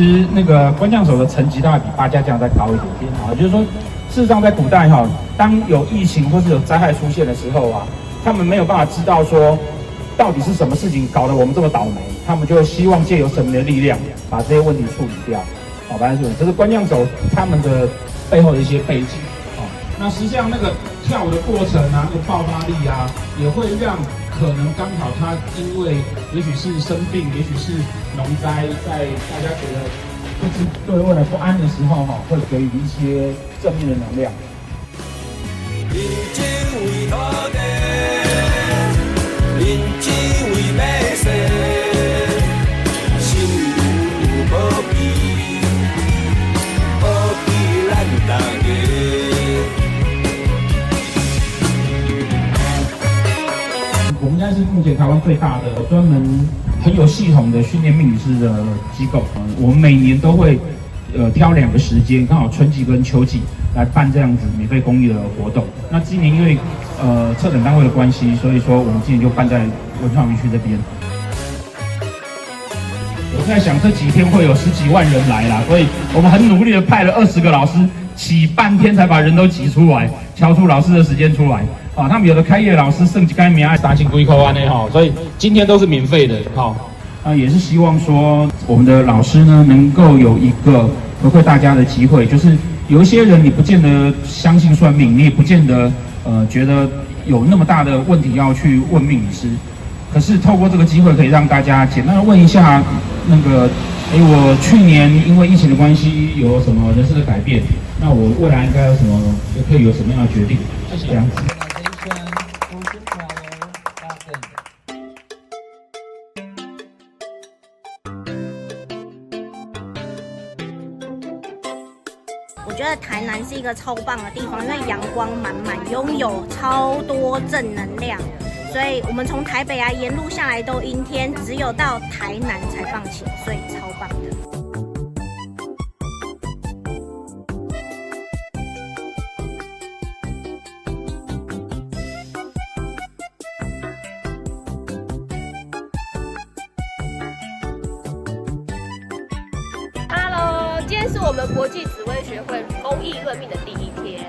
其实那个官将手的层级大概比八家将再高一点点啊，就是说，事实上在古代哈，当有疫情或是有灾害出现的时候啊，他们没有办法知道说到底是什么事情搞得我们这么倒霉，他们就希望借由神明的力量把这些问题处理掉。好，反正是这是官将手他们的背后的一些背景。啊，那实际上那个跳舞的过程啊，那个爆发力啊，也会让。可能刚好他因为也许是生病，也许是农灾，在大家觉得不知对未来不安的时候，哈，会给予一些正面的能量。应该是目前台湾最大的专门很有系统的训练命理师的机构。我们每年都会呃挑两个时间，刚好春季跟秋季来办这样子免费公益的活动。那今年因为呃策展单位的关系，所以说我们今年就办在文创园区这边。我在想这几天会有十几万人来啦，所以我们很努力的派了二十个老师，挤半天才把人都挤出来，敲出老师的时间出来。啊，他们有的开业老师甚至该免爱杀青归扣啊，那哈，所以今天都是免费的，好，啊，也是希望说我们的老师呢能够有一个回馈大家的机会，就是有一些人你不见得相信算命，你也不见得呃觉得有那么大的问题要去问命理师，可是透过这个机会可以让大家简单的问一下那个，哎，我去年因为疫情的关系有什么人生的改变，那我未来应该有什么，也可以有什么样的决定，谢谢这样子。一个超棒的地方，因为阳光满满，拥有超多正能量，所以我们从台北啊沿路下来都阴天，只有到台南才放晴，所以超棒的。哈囉，今天是我们国际紫薇学会公益论命的第一天，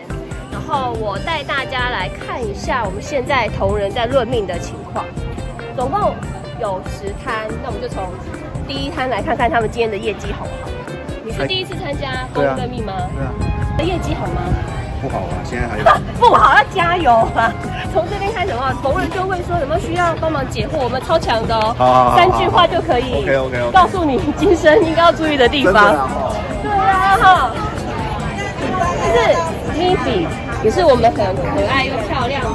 然后我带大家来看一下我们现在同仁在论命的情况。总共有十摊，那我们就从第一摊来看看他们今天的业绩好不好。你是第一次参加公益论命吗？对啊。对啊。业绩好吗？不好啊，现在还有。不好，要加油啊！从这边开始的话，同仁就会说有没有需要帮忙解惑，我们超强的哦。好，好，好，好。三句话就可以。OK OK OK。告诉你今生应该要注意的地方。对啊哈，这是 Missy，也是我们很可爱又漂亮的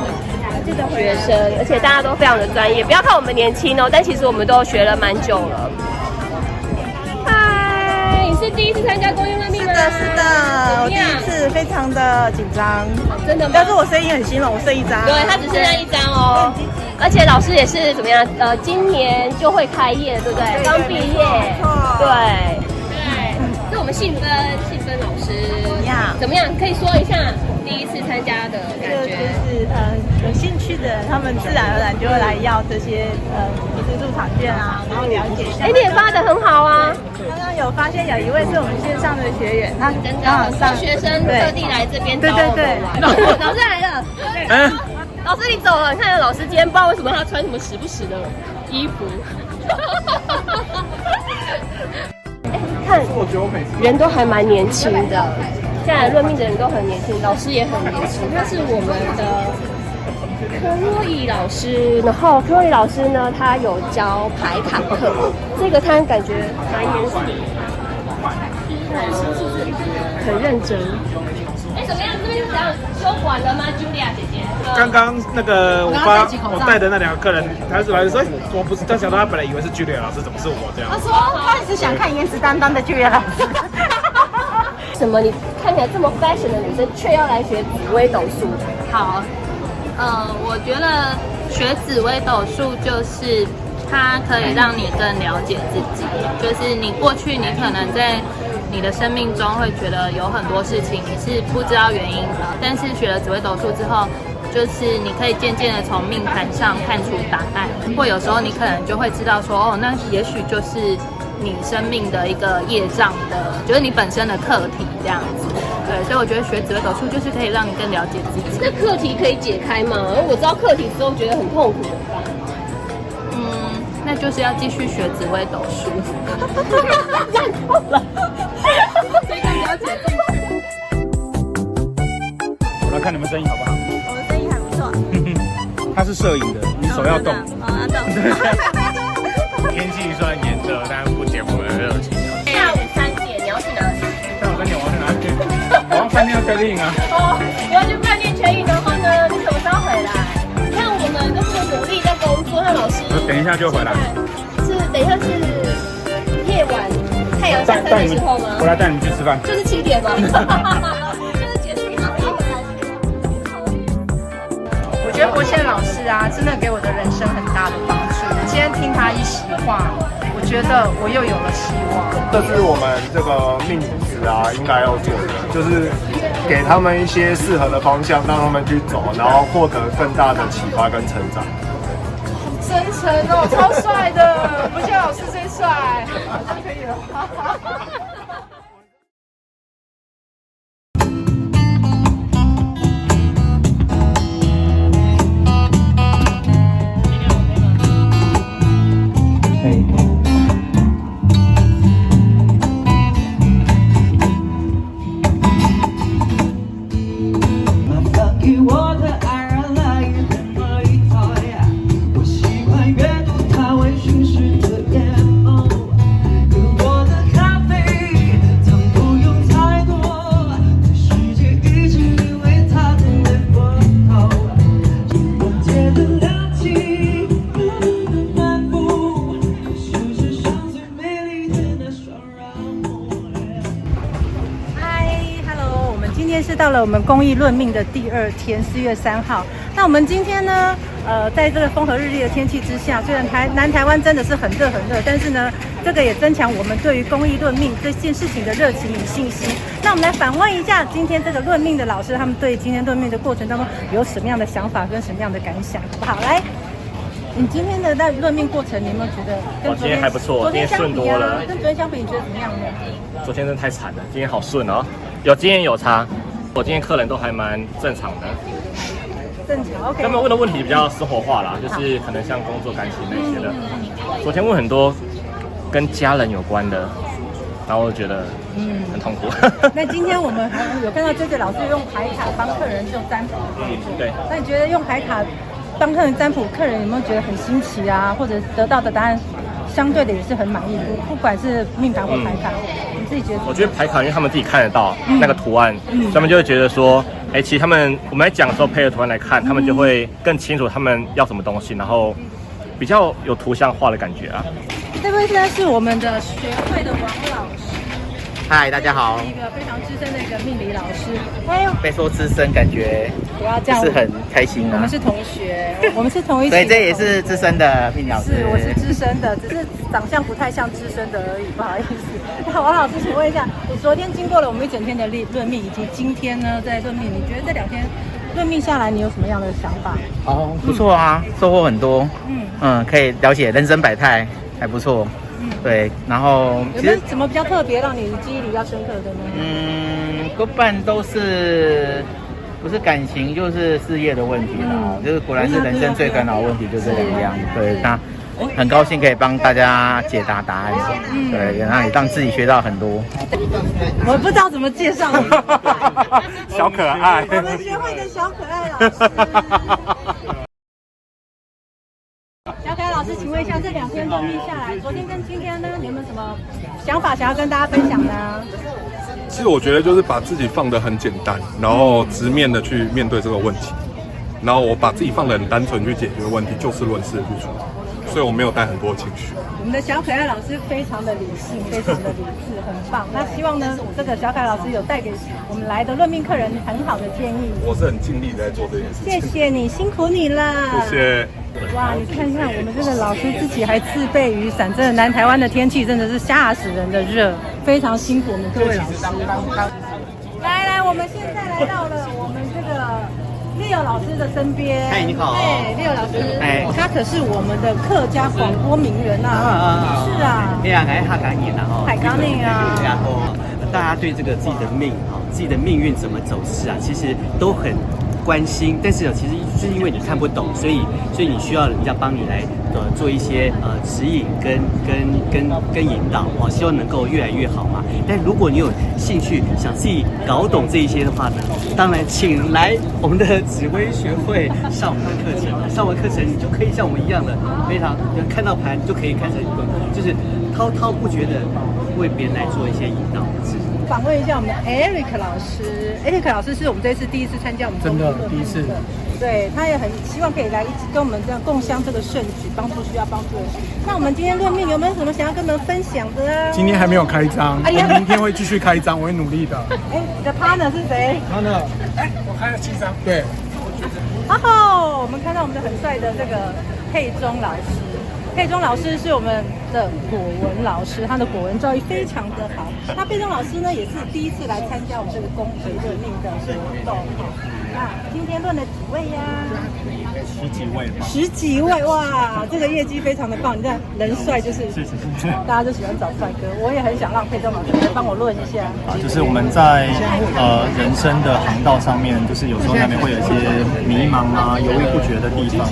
这个学生，而且大家都非常的专业。不要看我们年轻哦，但其实我们都学了蛮久了。嗨，你是第一次参加公益论命吗？是的，是的，我第一次，非常的紧张。真的吗？但是我声音很兴奋，我剩一张。对，他只剩下一张哦。而且老师也是怎么样？呃，今年就会开业，对不对？刚毕业。对。我们信芬，信芬老师呀，怎么样？可以说一下第一次参加的感觉。就是呃，有兴趣的人，他们自然而然就会来要这些呃，就是入场券啊，然后了解一下。哎，你也发的很好啊！刚刚有发现有一位是我们线上的学员，他刚好上学生特地来这边找我们玩。老师来了，嗯，老师你走了，你看老师今天不知道为什么他穿什么时不时的衣服。看，人都还蛮年轻的，现在来论命的人都很年轻，老师也很年轻。他是我们的柯若仪老师，然后柯若仪老师呢，他有教排卡课，这个他感觉蛮严肃，很认真。哎，怎么样？这边是怎样休馆了吗，Julia 姐姐？刚刚那个我发我带的那两个客人，他是来说，我不是，他想到他本来以为是 Julia 老师，怎么是我这样？他说他也是想看颜值担当的 Julia 老师。什么？你看起来这么 fashion 的女生，却要来学紫微斗数？好，呃，我觉得学紫微斗数就是它可以让你更了解自己，就是你过去你可能在。你的生命中会觉得有很多事情你是不知道原因的，但是学了紫微斗数之后，就是你可以渐渐的从命盘上看出答案，或有时候你可能就会知道说，哦，那也许就是你生命的一个业障的，就是你本身的课题这样子。对，所以我觉得学紫微斗数就是可以让你更了解自己。那课题可以解开吗？我知道课题之后觉得很痛苦的吧？嗯，那就是要继续学紫微斗数。太痛了，所以更了解自己。我来看你们生意好不好？我们生意还不错。他是摄影的，你手要动。哦，要动。要饭店要 check in 啊。哦，你要去饭店 check in 的话呢，你什么时候回来？看我们都是努力在工作，那老师。等一下就回来。是，等一下是夜晚太阳下山的时候吗？回来带你去吃饭。就是七点吗？就是结束。我觉得国宪老师啊，真的给我的人生很大的帮助。今天听他一席话，我觉得我又有了希望。这是我们这个命子啊，应该要做的，就是给他们一些适合的方向，让他们去走，然后获得更大的启发跟成长。真诚哦，超帅的，不见老师最帅，好像可以了。了我们公益论命的第二天，四月三号。那我们今天呢，呃，在这个风和日丽的天气之下，虽然台南台湾真的是很热很热，但是呢，这个也增强我们对于公益论命这件事情的热情与信心。那我们来反问一下今天这个论命的老师，他们对今天论命的过程当中有什么样的想法跟什么样的感想，好不好？来，你今天的在论命过程，你有没有觉得跟昨天还不错？昨天顺多了，跟昨天相比，你觉得怎么样呢？昨天真的太惨了，今天好顺哦，有经验有差。我今天客人都还蛮正常的，正常。OK。他们问的问题比较生活化啦，就是可能像工作、感情那些的。昨天问很多跟家人有关的，然后我觉得嗯很痛苦。嗯、那今天我们还有看到这个老师用牌卡帮客人做占卜。嗯，对。那你觉得用牌卡帮客人占卜，客人有没有觉得很新奇啊？或者得到的答案相对的也是很满意的，不管是命盘或牌卡。你自己觉得，我觉得牌卡，因为他们自己看得到那个图案，他们就会觉得说，哎、欸，其实他们我们来讲的时候配合图案来看，他们就会更清楚他们要什么东西，然后比较有图像化的感觉啊。这位呢是我们的学会的王老师。嗨，大家好。一个非常资深的一个命理老师。哎呦，被说资深，感觉不要这样，是很开心啊。我们是同学，我们是同一。所以，这也是资深的命理老师。是，我是资深的，只是长相不太像资深的而已，不好意思。那王老师，请问一下，你昨天经过了我们一整天的论论命，以及今天呢在论命，你觉得这两天论命下来，你有什么样的想法？哦，不错啊，嗯、收获很多。嗯嗯，可以了解人生百态，还不错。对，然后有没有什么比较特别让你记忆比较深刻的呢？嗯，多半都是不是感情就是事业的问题啦，嗯、就是果然是人生最烦恼的问题就这两样。对，那很高兴可以帮大家解答答案。嗯、对，然后也让自己学到很多。我不知道怎么介绍你，小可爱，我们学会的小可爱老师。请问一下，这两天封闭下来，昨天跟今天呢，你有没有什么想法想要跟大家分享呢？其实我觉得就是把自己放得很简单，然后直面的去面对这个问题，然后我把自己放得很单纯去解决问题，就事论事的去处理，所以我没有带很多情绪。我们的小可爱老师非常的理性，非常的理智，很棒。那希望呢，这个小可爱老师有带给我们来的论命客人很好的建议。我是很尽力在做这件事情。谢谢你，辛苦你了。谢谢。哇，你看看我们这个老师自己还自备雨伞，真的南台湾的天气真的是吓死人的热，非常辛苦我们各位老师。来来，我们现在来到了 Leo 老师的身边。嗨，你好。哎，Leo 老师，哎，他可是我们的客家广播名人啊。啊啊是啊。哎呀，来哈港演了哈。海港内啊。然后大家对这个自己的命啊，自己的命运怎么走势啊，其实都很。关心，但是呢，其实是因为你看不懂，所以所以你需要人家帮你来呃做一些呃指引跟跟跟跟引导哦，希望能够越来越好嘛。但如果你有兴趣想自己搞懂这一些的话呢，当然请来我们的紫微学会上完课程，上完课程你就可以像我们一样的非常看到盘就可以开始就是滔滔不绝的为别人来做一些引导。访问一下我们的 Eric 老师，Eric 老师是我们这次第一次参加我们真的第一次，对，他也很希望可以来一起跟我们这样共襄这个盛举，帮助需要帮助的人。那我们今天论命有没有什么想要跟我们分享的啊？今天还没有开张，我明天会继续开张，我会努力的。哎，你的 partner 是谁？partner，哎，我开了七张。对，好好，我们看到我们的很帅的这个佩中老师。佩中老师是我们的果文老师，他的果文造诣非常的好。那贝东老师呢，也是第一次来参加我们这个公益论命的活动。那今天论了几位呀？十几位吧。十几位哇，这个业绩非常的棒。你看人帅就是，是是是，大家都喜欢找帅哥。我也很想让佩中老师来帮我论一下。啊，就是我们在呃人生的航道上面，就是有时候难免会有一些迷茫啊、犹豫不决的地方。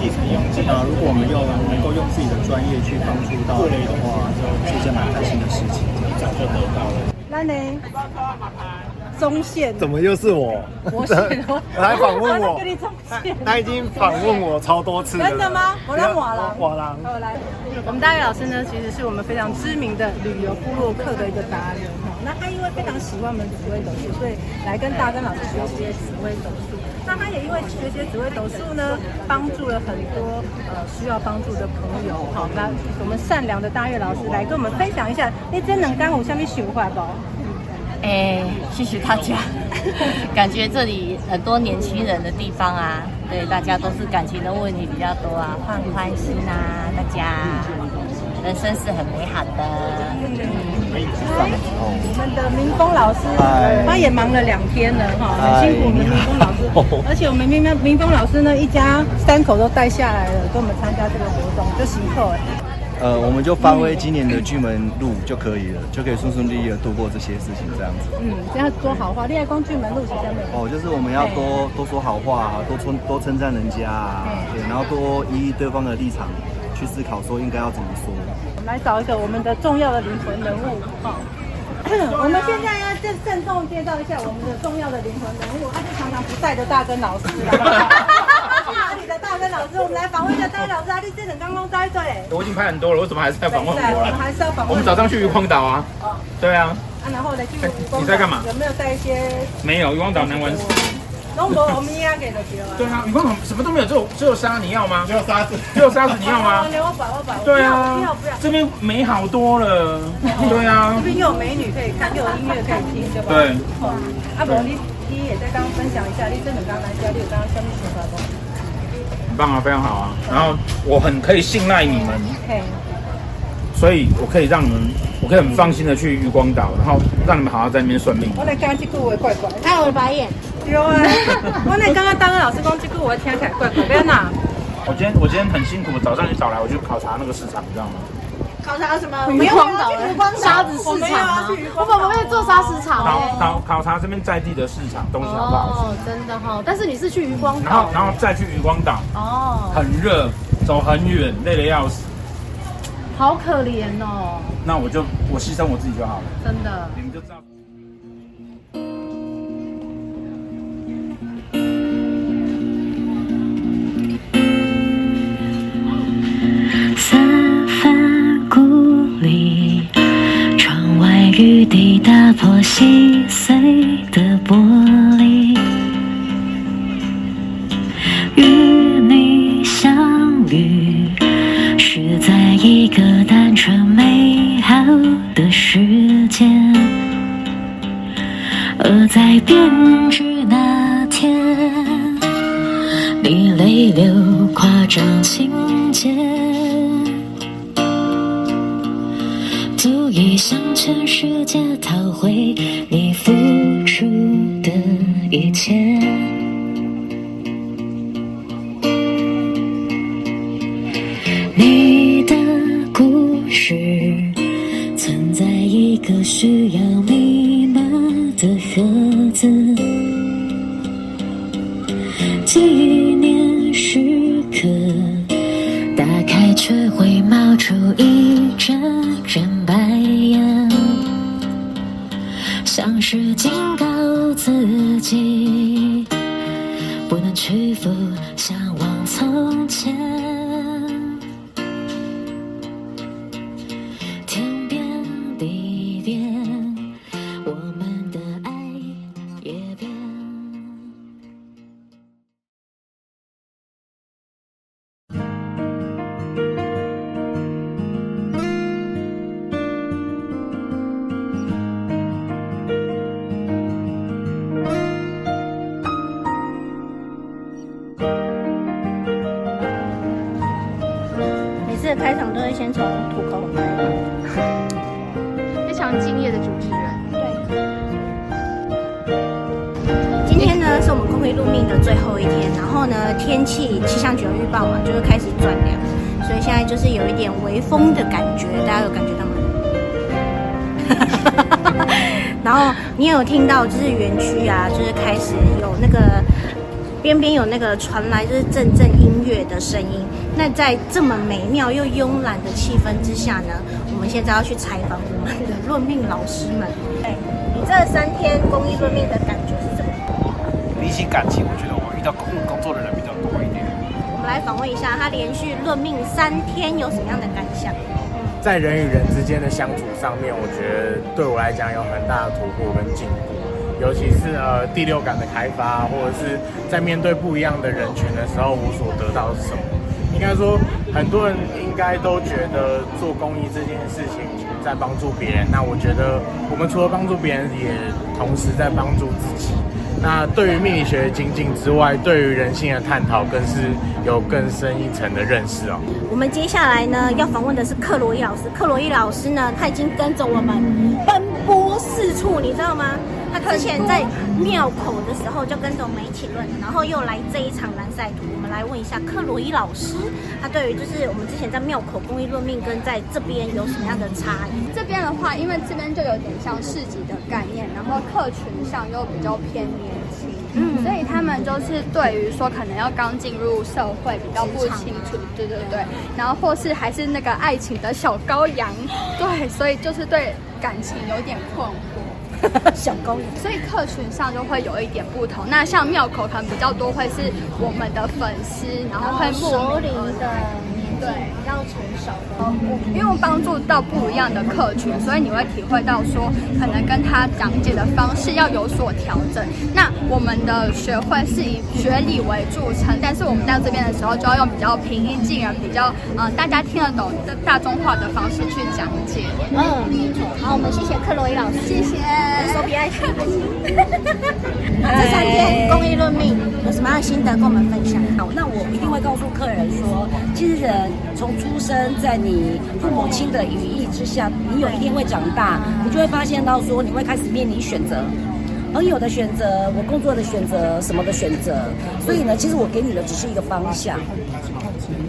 那如果我们用能够用自己的专业去帮助到你的话，就是一件蛮开心的事情，这样就得到了。那呢？中线？怎么又是我？我是我 来访问我。他，他已经访问我超多次了。真的吗？我来瓦郎。瓦郎。我来。我们大岳老师呢，其实是我们非常知名的旅游部落客的一个达人哈。那他因为非常喜欢我们紫微斗数，所以来跟大根老师学习紫微斗数。那他也因为学习紫微斗数呢，帮助了很多呃需要帮助的朋友。好，那我们善良的大岳老师来跟我们分享一下，你真能干我下面循环不？哎，谢谢大家。感觉这里很多年轻人的地方啊，对，大家都是感情的问题比较多啊，放宽心啊，大家，人生是很美好的。嗯，我们的明峰老师，他也忙了两天了哈，很辛苦我们，明峰老师。而且我们明明明峰老师呢，一家三口都带下来了，跟我们参加这个活动，就辛苦哎。呃，我们就发挥今年的巨门路就可以了，就可以顺顺利利的度过这些事情，这样子。嗯，这样说好话，恋爱光巨门路是这样的。哦，就是我们要多多说好话，多称多称赞人家啊，对，然后多依对方的立场去思考，说应该要怎么说。我们来找一个我们的重要的灵魂人物，哈。我们现在要郑郑重介绍一下我们的重要的灵魂人物，他是常常不在的大根老师。大根老师？我们来访问一下大根老师。啊！你这阵刚刚在对。我已经拍很多了，为什么还是在访问我？我们还是要访问。我们早上去渔光岛啊。哦。对啊。啊，然后呢？去渔光岛。你在干嘛？有没有带一些？没有，渔光岛难玩死。龙博，我们应该给的给了。对啊，渔光岛什么都没有，只有只有沙，你要吗？只有沙子，只有沙子，你要吗？留我摆，我摆。对啊。不要不要。这边美好多了。对啊。这边又有美女可以看，又有音乐可以听，对吧？对。阿伯，你你也在刚刚分享一下，你真的刚来家，你有刚刚下面说啥不？很棒啊，非常好啊。然后我很可以信赖你们。所以我可以让你们，我可以很放心的去渔光岛，然后让你们好好在那边算命。我来刚刚这句话怪怪，还有白眼。有啊，我那刚刚大根老师讲这句我听起来怪怪，不要闹。我今天我今天很辛苦，早上一早来我去考察那个市场，你知道吗？考察什么？渔光岛沙子市场吗？我们不会做沙市场。考考考察这边在地的市场东西好不好？哦，真的哈。但是你是去渔光岛，然后然后再去渔光岛。哦。很热，走很远，累得要死。好可怜哦！那我就我牺牲我自己就好了。真的，你们就知道。三雨滴打破细碎的玻璃，与你相遇。是在一个单纯美好的时间，而在编织那天，你泪流夸张情节，你向全世界讨回你付出的一切。你的故事存在一个需要密码的盒子。纪念时刻打开却会冒出一阵阵自己，不能屈服，向往从前。的最后一天，然后呢天气气象局有预报嘛，就会开始转凉，所以现在就是有一点微风的感觉，大家有感觉到吗？然后你有听到就是园区啊，就是开始有那个边边有那个传来就是阵阵音乐的声音。那在这么美妙又慵懒的气氛之下呢，我们现在要去采访我们的论命老师们。哎，你这三天公益论命的感比起感情，我觉得我遇到工工作的人比较多一点。我们来访问一下他连续论命三天有什么样的感想？在人与人之间的相处上面，我觉得对我来讲有很大的突破跟进步，尤其是呃第六感的开发，或者是在面对不一样的人群的时候，我所得到的是什么？应该说，很多人应该都觉得做公益这件事情在帮助别人。那我觉得，我们除了帮助别人，也同时在帮助自己。那对于命理学的精进之外，对于人性的探讨，更是有更深一层的认识哦。我们接下来呢，要访问的是克罗伊老师。克罗伊老师呢，他已经跟着我们奔波四处，你知道吗？他之前在庙口的时候就跟着我们一起论，然后又来这一场蓝赛图。我们来问一下克罗伊老师，他对于就是我们之前在庙口公益论命跟在这边有什么样的差异？这边的话，因为这边就有点像市集的概念，然后客群上又比较偏年轻，嗯，所以他们就是对于说可能要刚进入社会比较不清楚，对对对，然后或是还是那个爱情的小羔羊，对，所以就是对感情有点困惑。小公寓，所以客群上就会有一点不同。那像庙口可能比较多会是我们的粉丝，然后会熟龄的。对，比较成熟的，因为帮助到不一样的客群，所以你会体会到说，可能跟他讲解的方式要有所调整。那我们的学会是以学理为著称，但是我们到这边的时候，就要用比较平易近人、比较嗯大家听得懂的大众化的方式去讲解。嗯，好，我们谢谢克洛伊老师，谢谢。手比爱心。这三天公益论命有什么样的心得跟我们分享？好，那我一定会告诉客人说，其实人。从出生在你父母亲的羽翼之下，你有一天会长大，你就会发现到说，你会开始面临选择，朋友的选择，我工作的选择，什么的选择。所以呢，其实我给你的只是一个方向。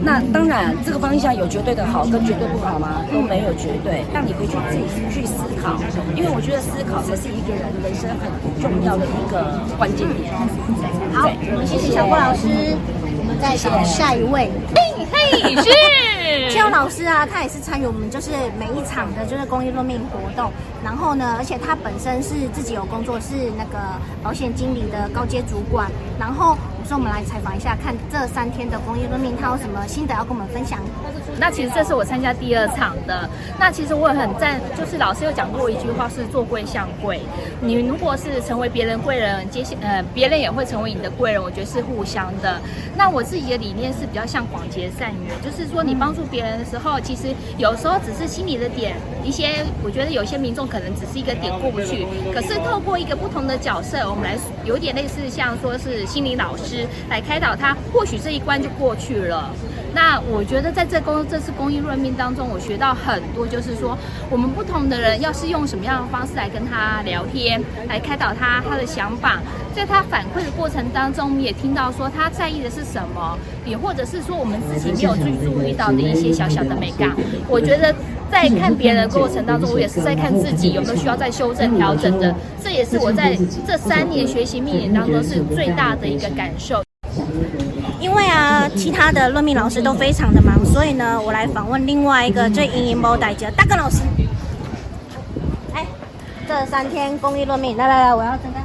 那当然，这个方向有绝对的好跟绝对不好吗？都没有绝对，让你回去自己去思考。因为我觉得思考才是一个人人生很重要的一个关键点。好，我们谢谢小郭老师。我们再找下一位，嘿嘿，是邱老师啊，他也是参与我们就是每一场的就是公益论命活动，然后呢，而且他本身是自己有工作，是那个保险经理的高阶主管，然后。所以我们来采访一下，看这三天的公益论命，他有什么心得要跟我们分享？那其实这是我参加第二场的。那其实我也很赞，就是老师有讲过一句话，是做贵像贵。你如果是成为别人贵人，接下呃别人也会成为你的贵人，我觉得是互相的。那我自己的理念是比较像广结善缘，就是说你帮助别人的时候，其实有时候只是心里的点，一些我觉得有些民众可能只是一个点过不去，可是透过一个不同的角色，我们来有点类似像说是心理老师。来开导他，或许这一关就过去了。那我觉得在这公这次公益论命当中，我学到很多，就是说我们不同的人要是用什么样的方式来跟他聊天，来开导他他的想法，在他反馈的过程当中，也听到说他在意的是什么，也或者是说我们自己没有去注意到的一些小小的美感。我觉得在看别人的过程当中，我也是在看自己有没有需要再修正调整的。这也是我在这三年学习命理当中是最大的一个感受。因为啊，其他的论命老师都非常的忙，所以呢，我来访问另外一个最引以为戒的大根老师。哎，这三天公益论命，来来来，我要站在他旁边，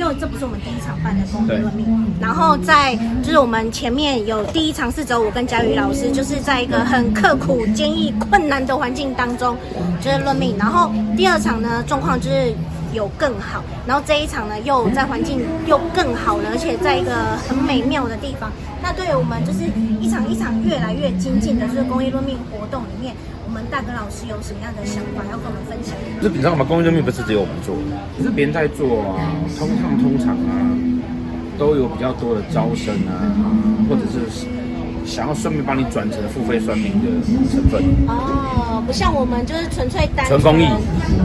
因为这不是我们第一场办的公益论命。然后在就是我们前面有第一场是只有我跟佳宇老师，就是在一个很刻苦、坚毅、困难的环境当中就是论命。然后第二场呢，状况就是。有更好，然后这一场呢，又在环境又更好了，而且在一个很美妙的地方。那对于我们就是一场一场越来越精进的这个公益论命活动里面，我们大哥老师有什么样的想法要跟我们分享？就是你知道吗？公益论命不是只有我们做，可是别人在做啊，通常通常啊，都有比较多的招生啊，或者是。想要顺便帮你转成付费算命的成分哦，不像我们就是纯粹单纯公益。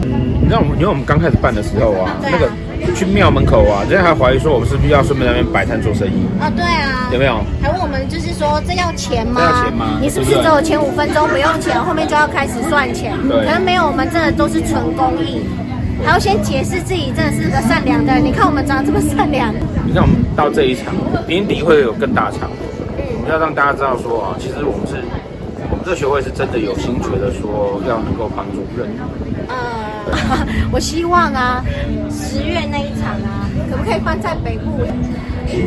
嗯，你知道我们，因为我们刚开始办的时候啊，啊那个去庙门口啊，人家还怀疑说我们是不是要顺便在那边摆摊做生意啊？对啊，有没有？还问我们就是说这要钱吗？这要钱吗？你是不是只有前五分钟不用钱，后面就要开始算钱？对，可能没有，我们真的都是纯公益，还要先解释自己真的是个善良的人。你看我们长得这么善良。你看我们到这一场年底会有更大场。我们要让大家知道说啊，其实我们是，我们这个学会是真的有心觉得说要能够帮助人。呃，我希望啊，十月那一场啊，可不可以办在北部？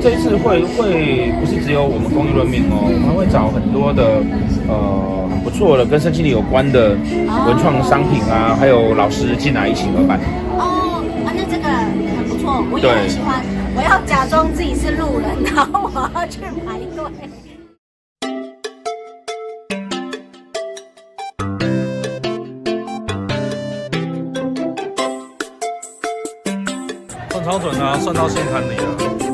这一次会会不是只有我们公益论命哦，我们会找很多的呃很不错的跟身心灵有关的文创商品啊，还有老师进来一起合办。哦，啊，那这个很不错，我也很喜欢。我要假装自己是路人，然后我要去排队。准啊，算到心坎里了。